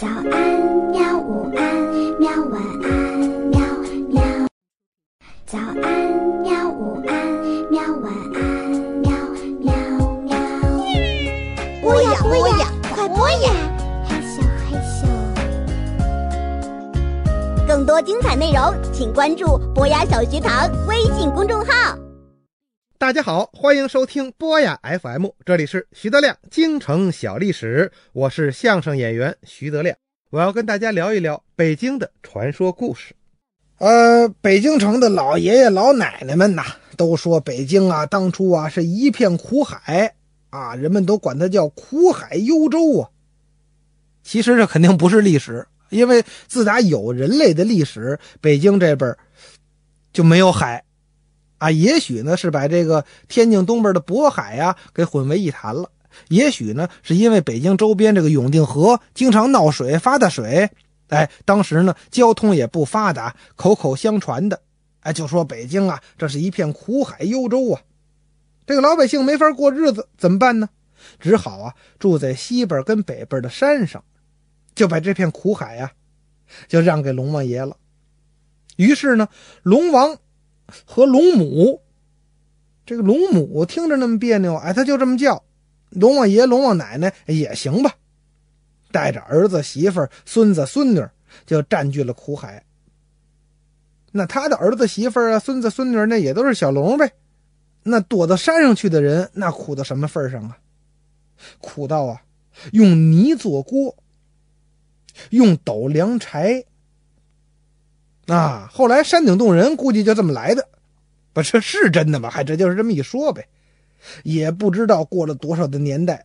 早安，喵！午安，喵！晚安，喵喵。早安，喵！午安，喵！晚安，喵喵喵。播呀播呀，快播呀！嘿咻嘿咻。更多精彩内容，请关注博雅小学堂微信公众号。大家好，欢迎收听波雅 FM，这里是徐德亮京城小历史，我是相声演员徐德亮，我要跟大家聊一聊北京的传说故事。呃，北京城的老爷爷老奶奶们呐，都说北京啊，当初啊是一片苦海啊，人们都管它叫苦海幽州啊。其实这肯定不是历史，因为自打有人类的历史，北京这边就没有海。啊，也许呢是把这个天津东边的渤海呀给混为一谈了，也许呢是因为北京周边这个永定河经常闹水发大水，哎，当时呢交通也不发达，口口相传的，哎，就说北京啊这是一片苦海幽州啊，这个老百姓没法过日子，怎么办呢？只好啊住在西边跟北边的山上，就把这片苦海呀就让给龙王爷了。于是呢，龙王。和龙母，这个龙母听着那么别扭，哎，他就这么叫。龙王爷、龙王奶奶也行吧，带着儿子、媳妇、孙子、孙女，就占据了苦海。那他的儿子、媳妇啊、孙子、孙女，那也都是小龙呗。那躲到山上去的人，那苦到什么份上啊？苦到啊，用泥做锅，用斗量柴。啊，后来山顶洞人估计就这么来的，不是是真的吗？还这就是这么一说呗，也不知道过了多少的年代，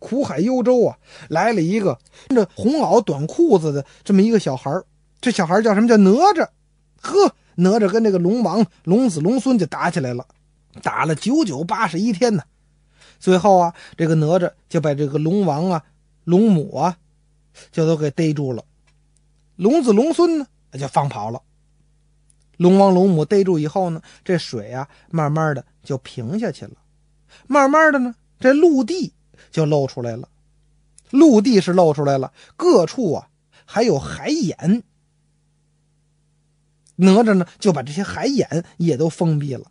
苦海幽州啊，来了一个穿着红袄短裤子的这么一个小孩这小孩叫什么叫哪吒？呵，哪吒跟这个龙王、龙子、龙孙就打起来了，打了九九八十一天呢。最后啊，这个哪吒就把这个龙王啊、龙母啊，就都给逮住了，龙子、龙孙呢？那就放跑了。龙王龙母逮住以后呢，这水啊，慢慢的就平下去了。慢慢的呢，这陆地就露出来了。陆地是露出来了，各处啊还有海眼。哪吒呢，就把这些海眼也都封闭了，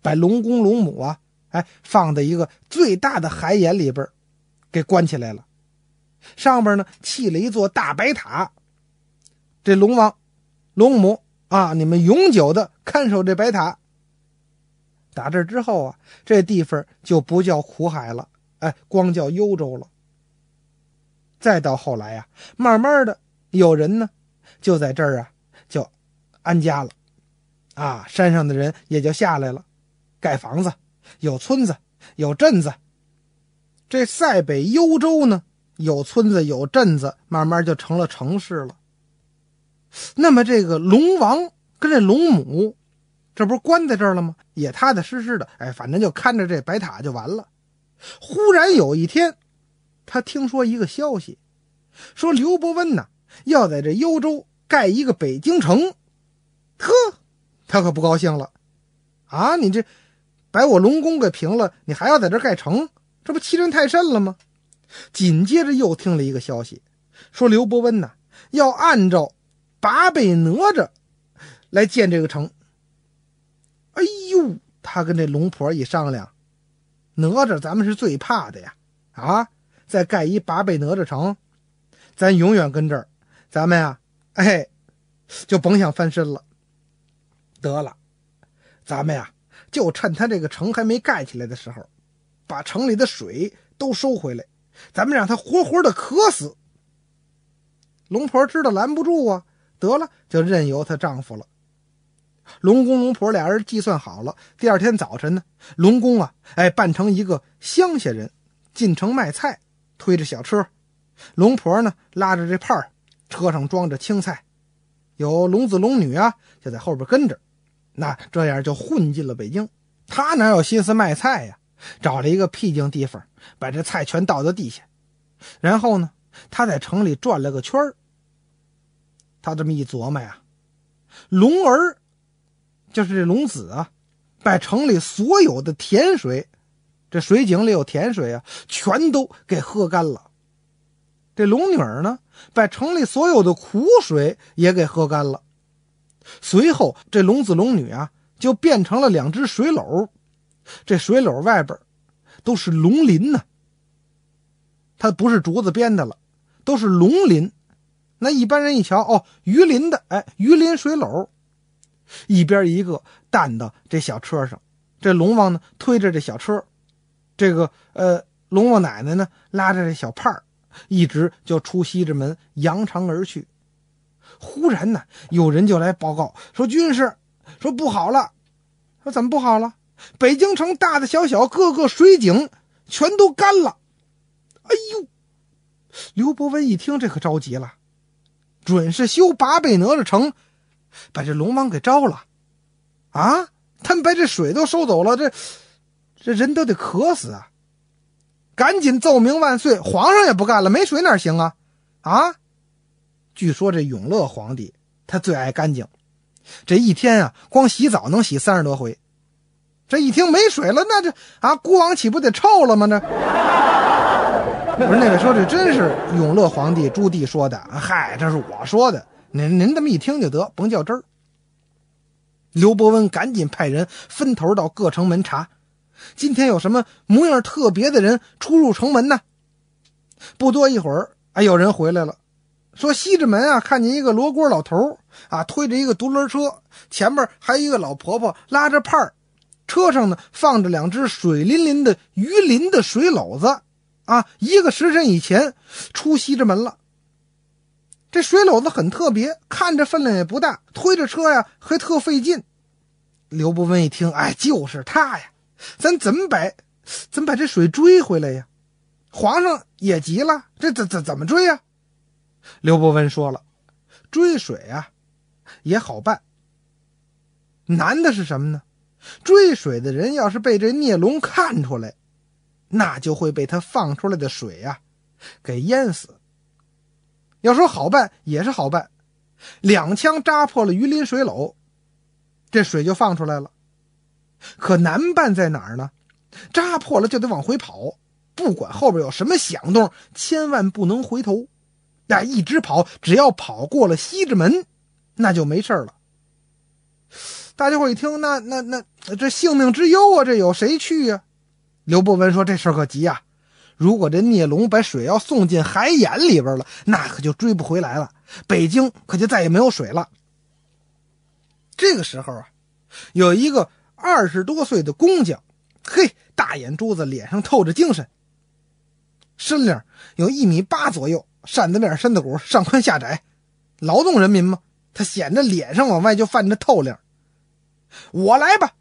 把龙公龙母啊，哎，放在一个最大的海眼里边，给关起来了。上边呢，砌了一座大白塔。这龙王、龙母啊，你们永久的看守这白塔。打这之后啊，这地方就不叫苦海了，哎，光叫幽州了。再到后来呀，慢慢的有人呢，就在这儿啊，就安家了，啊，山上的人也就下来了，盖房子，有村子，有镇子。这塞北幽州呢，有村子，有镇子，慢慢就成了城市了。那么这个龙王跟这龙母，这不是关在这儿了吗？也踏踏实实的，哎，反正就看着这白塔就完了。忽然有一天，他听说一个消息，说刘伯温呐要在这幽州盖一个北京城。呵，他可不高兴了。啊，你这把我龙宫给平了，你还要在这盖城，这不欺人太甚了吗？紧接着又听了一个消息，说刘伯温呐要按照。八倍哪吒来建这个城。哎呦，他跟这龙婆一商量，哪吒咱们是最怕的呀！啊，再盖一八倍哪吒城，咱永远跟这儿，咱们呀，哎，就甭想翻身了。得了，咱们呀，就趁他这个城还没盖起来的时候，把城里的水都收回来，咱们让他活活的渴死。龙婆知道拦不住啊。得了，就任由她丈夫了。龙公龙婆俩人计算好了，第二天早晨呢，龙公啊，哎，扮成一个乡下人进城卖菜，推着小车；龙婆呢，拉着这帕，车上装着青菜，有龙子龙女啊，就在后边跟着。那这样就混进了北京。他哪有心思卖菜呀？找了一个僻静地方，把这菜全倒到地下，然后呢，他在城里转了个圈儿。他这么一琢磨呀，龙儿就是这龙子啊，把城里所有的甜水，这水井里有甜水啊，全都给喝干了。这龙女儿呢，把城里所有的苦水也给喝干了。随后，这龙子龙女啊，就变成了两只水篓，这水篓外边都是龙鳞呢。它不是竹子编的了，都是龙鳞。那一般人一瞧，哦，鱼鳞的，哎，鱼鳞水篓，一边一个担到这小车上。这龙王呢，推着这小车，这个呃，龙王奶奶呢，拉着这小帕儿。一直就出西直门，扬长而去。忽然呢，有人就来报告说：“军师说不好了，说怎么不好了？北京城大大小小各个水井全都干了。”哎呦！刘伯温一听，这可着急了，准是修八倍哪吒城，把这龙王给招了。啊！他们把这水都收走了，这这人都得渴死啊！赶紧奏明万岁！皇上也不干了，没水哪行啊？啊！据说这永乐皇帝他最爱干净，这一天啊，光洗澡能洗三十多回。这一听没水了，那这啊，孤王岂不得臭了吗？这不是那位说这真是永乐皇帝朱棣说的？嗨，这是我说的，您您这么一听就得，甭较真儿。刘伯温赶紧派人分头到各城门查。今天有什么模样特别的人出入城门呢？不多一会儿，哎，有人回来了，说西直门啊，看见一个罗锅老头啊，推着一个独轮车，前面还有一个老婆婆拉着帕儿，车上呢放着两只水淋淋的鱼鳞的水篓子，啊，一个时辰以前出西直门了。这水篓子很特别，看着分量也不大，推着车呀还特费劲。刘伯温一听，哎，就是他呀。咱怎么把，怎么把这水追回来呀？皇上也急了，这怎怎怎么追呀？刘伯温说了，追水啊，也好办。难的是什么呢？追水的人要是被这孽龙看出来，那就会被他放出来的水呀给淹死。要说好办也是好办，两枪扎破了鱼鳞水篓，这水就放出来了。可难办在哪儿呢？扎破了就得往回跑，不管后边有什么响动，千万不能回头。那一直跑，只要跑过了西直门，那就没事了。大家伙一听，那那那这性命之忧啊，这有谁去呀？刘伯温说：“这事可急呀！如果这孽龙把水要送进海眼里边了，那可就追不回来了，北京可就再也没有水了。”这个时候啊，有一个。二十多岁的工匠，嘿，大眼珠子，脸上透着精神，身量有一米八左右，扇子面、身子骨上宽下窄，劳动人民嘛，他显着脸上往外就泛着透亮。我来吧，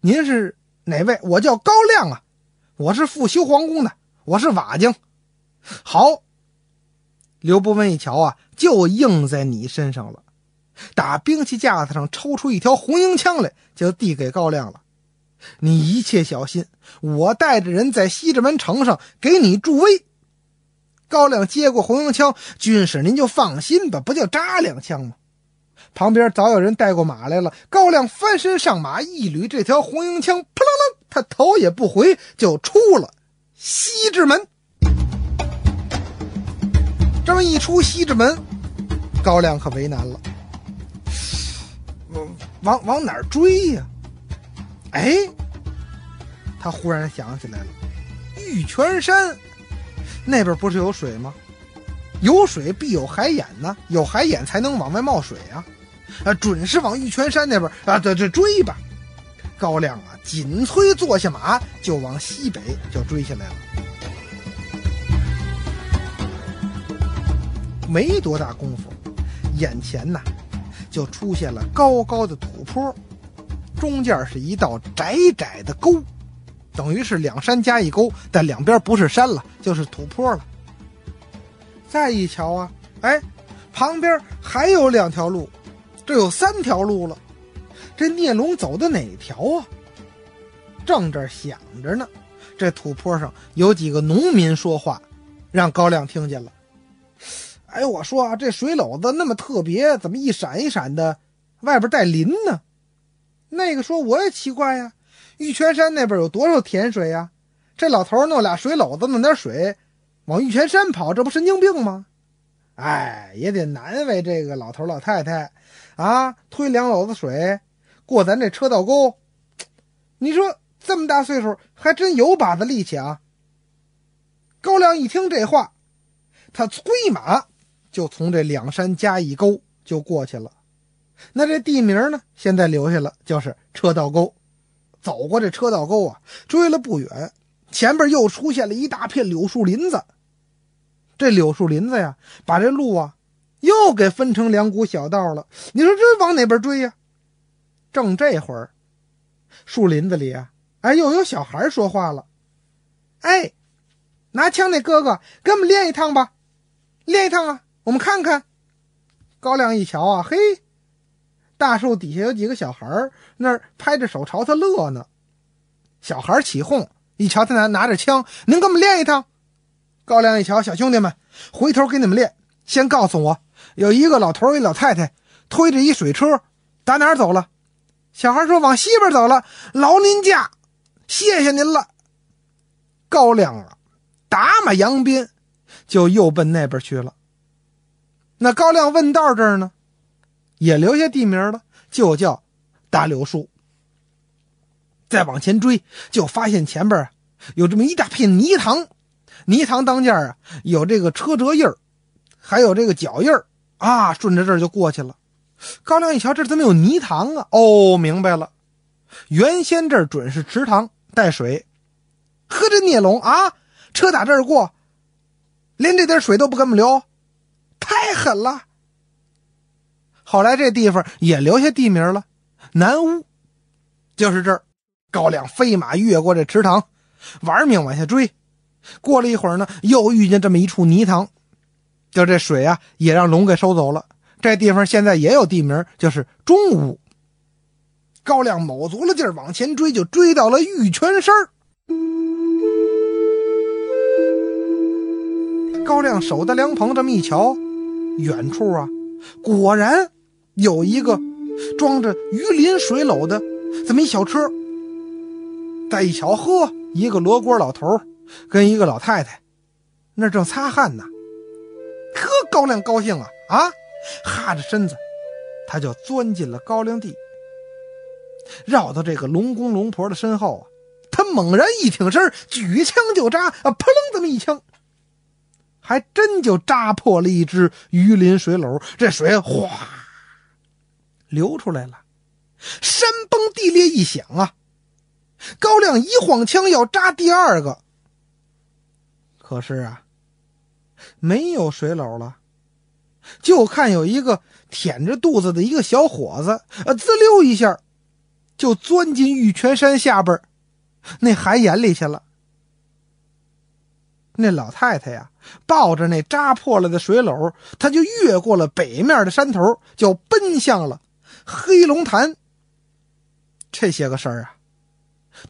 您是哪位？我叫高亮啊，我是复修皇宫的，我是瓦匠。好，刘伯温一瞧啊，就应在你身上了。打兵器架子上抽出一条红缨枪来，就递给高亮了。你一切小心，我带着人在西直门城上给你助威。高亮接过红缨枪，军师您就放心吧，不就扎两枪吗？旁边早有人带过马来了。高亮翻身上马，一捋这条红缨枪，扑棱棱，他头也不回就出了西直门。这么一出西直门，高亮可为难了。往往哪儿追呀？哎，他忽然想起来了，玉泉山那边不是有水吗？有水必有海眼呢，有海眼才能往外冒水啊！啊，准是往玉泉山那边啊，这这追吧！高亮啊，紧催坐下马，就往西北就追下来了。没多大功夫，眼前呐。就出现了高高的土坡，中间是一道窄窄的沟，等于是两山加一沟，但两边不是山了，就是土坡了。再一瞧啊，哎，旁边还有两条路，这有三条路了。这孽龙走的哪条啊？正这想着呢，这土坡上有几个农民说话，让高亮听见了。哎，我说啊，这水篓子那么特别，怎么一闪一闪的，外边带鳞呢？那个说我也奇怪呀，玉泉山那边有多少甜水呀？这老头弄俩水篓子，弄点水，往玉泉山跑，这不神经病吗？哎，也得难为这个老头老太太啊！推两篓子水过咱这车道沟，你说这么大岁数还真有把子力气啊！高粱一听这话，他催马就从这两山夹一沟就过去了。那这地名呢，现在留下了，就是车道沟。走过这车道沟啊，追了不远，前边又出现了一大片柳树林子。这柳树林子呀，把这路啊又给分成两股小道了。你说这往哪边追呀？正这会儿，树林子里啊，哎，又有小孩说话了：“哎，拿枪那哥哥，跟我们练一趟吧，练一趟啊，我们看看。”高亮一瞧啊，嘿。大树底下有几个小孩，那儿拍着手朝他乐呢。小孩起哄，一瞧他拿拿着枪，您跟我们练一趟。高粱一瞧，小兄弟们，回头给你们练。先告诉我，有一个老头一老太太推着一水车，打哪走了？小孩说往西边走了。劳您驾，谢谢您了。高粱啊，打马扬鞭，就又奔那边去了。那高粱问道这儿呢？也留下地名了，就叫大柳树。再往前追，就发现前边有这么一大片泥塘，泥塘当间啊有这个车辙印儿，还有这个脚印儿啊，顺着这儿就过去了。高粱一瞧，这怎么有泥塘啊？哦，明白了，原先这儿准是池塘带水，呵，这孽龙啊，车打这儿过，连这点水都不给我们留，太狠了。后来这地方也留下地名了，南屋，就是这儿。高粱飞马越过这池塘，玩命往下追。过了一会儿呢，又遇见这么一处泥塘，就这水啊，也让龙给收走了。这地方现在也有地名，就是中屋。高亮卯足了劲儿往前追，就追到了玉泉山高粱守的凉棚这么一瞧，远处啊，果然。有一个装着鱼鳞水篓的这么一小车，再一瞧，呵，一个罗锅老头跟一个老太太，那正擦汗呢。呵，高粱高兴啊啊，哈着身子，他就钻进了高粱地，绕到这个龙公龙婆的身后啊，他猛然一挺身，举枪就扎，啊，砰这么一枪，还真就扎破了一只鱼鳞水篓，这水哗。流出来了，山崩地裂一响啊！高亮一晃枪要扎第二个，可是啊，没有水篓了，就看有一个舔着肚子的一个小伙子，呃，滋溜一下就钻进玉泉山下边那海眼里去了。那老太太呀，抱着那扎破了的水篓，她就越过了北面的山头，就奔向了。黑龙潭，这些个事儿啊，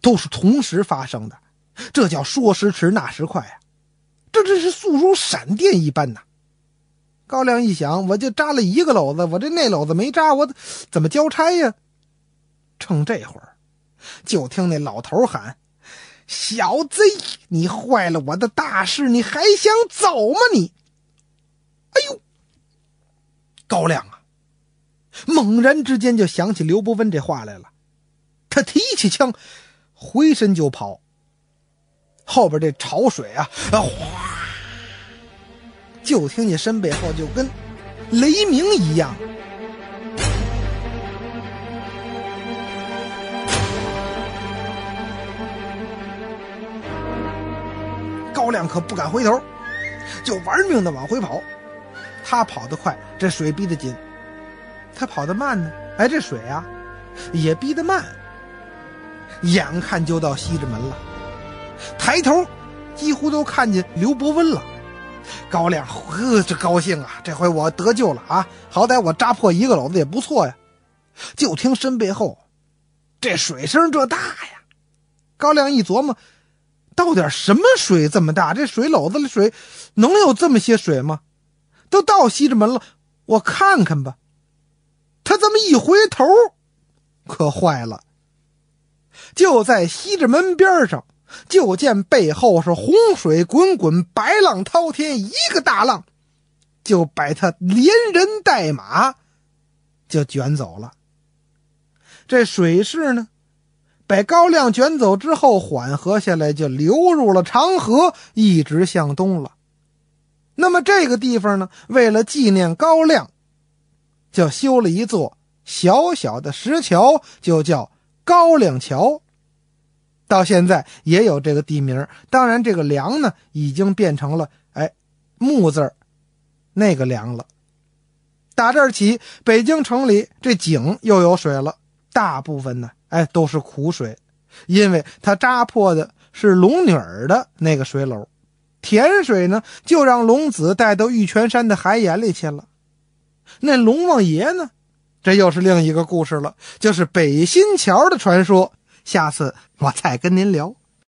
都是同时发生的，这叫说时迟那时快啊！这真是速如闪电一般呐！高粱一想，我就扎了一个篓子，我这那篓子没扎，我怎么交差呀？趁这会儿，就听那老头喊：“小子，你坏了我的大事，你还想走吗？你！”哎呦，高粱啊！猛然之间就想起刘伯温这话来了，他提起枪，回身就跑。后边这潮水啊，哗！就听见身背后就跟雷鸣一样。高亮可不敢回头，就玩命的往回跑。他跑得快，这水逼得紧。他跑得慢呢，哎，这水啊，也逼得慢。眼看就到西直门了，抬头，几乎都看见刘伯温了。高亮呵，这高兴啊！这回我得救了啊！好歹我扎破一个篓子也不错呀。就听身背后，这水声这大呀！高亮一琢磨，到底什么水这么大？这水篓子里水能有这么些水吗？都到西直门了，我看看吧。他这么一回头，可坏了！就在西直门边上就见背后是洪水滚滚，白浪滔天，一个大浪就把他连人带马就卷走了。这水势呢，把高亮卷走之后，缓和下来，就流入了长河，一直向东了。那么这个地方呢，为了纪念高亮，就修了一座小小的石桥，就叫高亮桥。到现在也有这个地名，当然这个“梁”呢，已经变成了哎木字那个“梁”了。打这儿起，北京城里这井又有水了，大部分呢，哎都是苦水，因为它扎破的是龙女儿的那个水篓，甜水呢就让龙子带到玉泉山的海眼里去了。那龙王爷呢，这又是另一个故事了，就是北新桥的传说。下次我再跟您聊。